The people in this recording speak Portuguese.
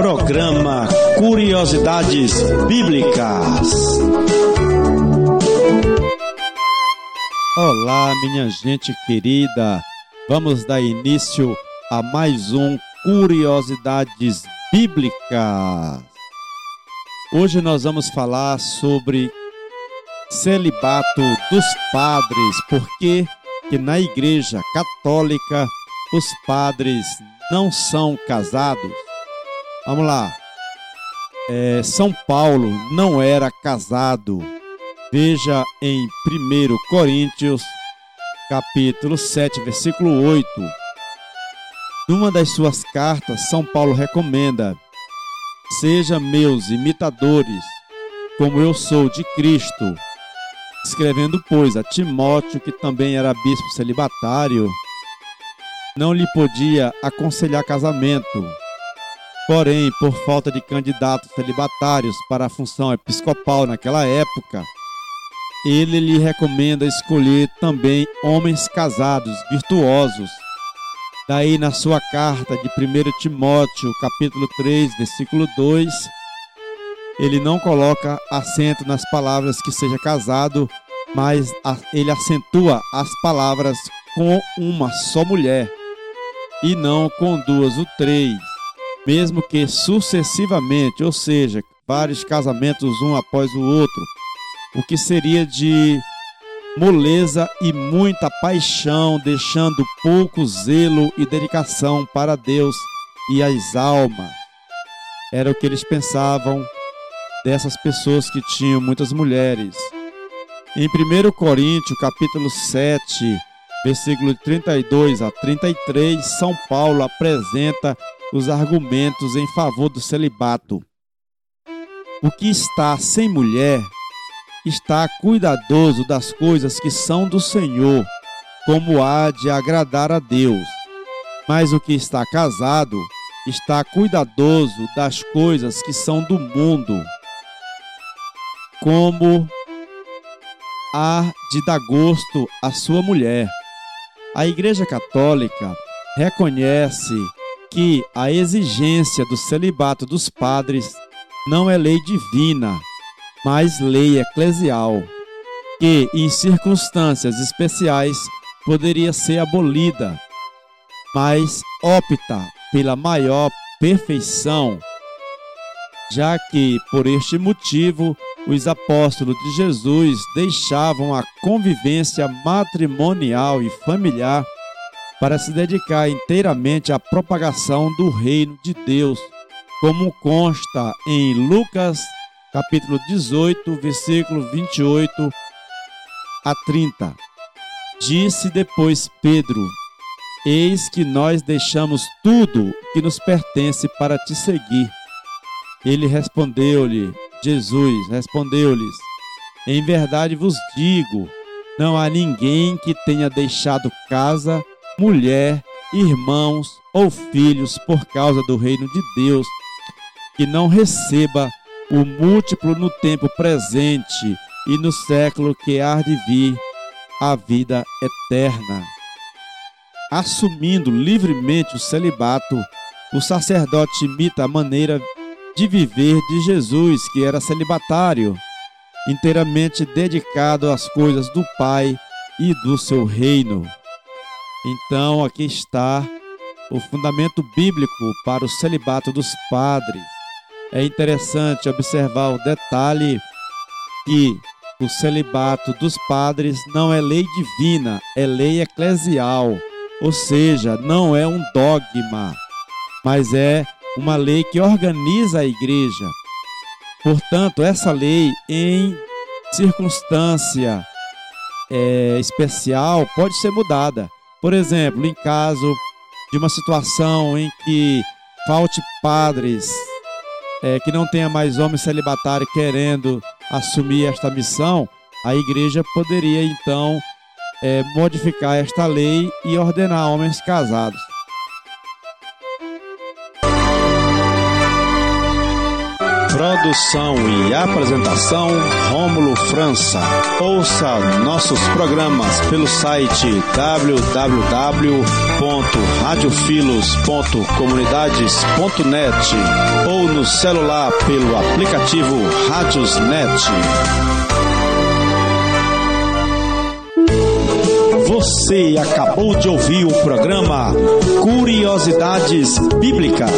Programa Curiosidades Bíblicas. Olá, minha gente querida. Vamos dar início a mais um Curiosidades Bíblicas. Hoje nós vamos falar sobre celibato dos padres, porque que na Igreja Católica os padres não são casados. Vamos lá. É, são Paulo não era casado. Veja em 1 Coríntios, capítulo 7, versículo 8. Numa das suas cartas, São Paulo recomenda: Seja meus imitadores, como eu sou de Cristo. Escrevendo, pois, a Timóteo, que também era bispo celibatário, não lhe podia aconselhar casamento. Porém, por falta de candidatos celibatários para a função episcopal naquela época, ele lhe recomenda escolher também homens casados, virtuosos. Daí, na sua carta de 1 Timóteo, capítulo 3, versículo 2, ele não coloca acento nas palavras que seja casado, mas ele acentua as palavras com uma só mulher e não com duas ou três, mesmo que sucessivamente, ou seja, vários casamentos um após o outro, o que seria de moleza e muita paixão, deixando pouco zelo e dedicação para Deus e as almas. Era o que eles pensavam dessas pessoas que tinham muitas mulheres. Em 1 Coríntios, capítulo 7, versículo 32 a 33, São Paulo apresenta os argumentos em favor do celibato. O que está sem mulher está cuidadoso das coisas que são do Senhor, como há de agradar a Deus. Mas o que está casado está cuidadoso das coisas que são do mundo como há de dar gosto à sua mulher. A Igreja Católica reconhece que a exigência do celibato dos padres não é lei divina, mas lei eclesial, que em circunstâncias especiais poderia ser abolida, mas opta pela maior perfeição, já que por este motivo os apóstolos de Jesus deixavam a convivência matrimonial e familiar para se dedicar inteiramente à propagação do reino de Deus, como consta em Lucas capítulo 18, versículo 28 a 30. Disse depois Pedro: Eis que nós deixamos tudo que nos pertence para te seguir. Ele respondeu-lhe: Jesus respondeu-lhes: Em verdade vos digo, não há ninguém que tenha deixado casa, mulher, irmãos ou filhos por causa do reino de Deus, que não receba o múltiplo no tempo presente e no século que há de vir a vida eterna. Assumindo livremente o celibato, o sacerdote imita a maneira de viver de Jesus, que era celibatário, inteiramente dedicado às coisas do Pai e do seu reino. Então, aqui está o fundamento bíblico para o celibato dos padres. É interessante observar o detalhe que o celibato dos padres não é lei divina, é lei eclesial, ou seja, não é um dogma, mas é uma lei que organiza a igreja. Portanto, essa lei, em circunstância é, especial, pode ser mudada. Por exemplo, em caso de uma situação em que falte padres, é, que não tenha mais homens celibatários querendo assumir esta missão, a igreja poderia então é, modificar esta lei e ordenar homens casados. Produção e apresentação Rômulo França. Ouça nossos programas pelo site www.radiofilos.comunidades.net ou no celular pelo aplicativo Rádiosnet. Você acabou de ouvir o programa Curiosidades Bíblicas.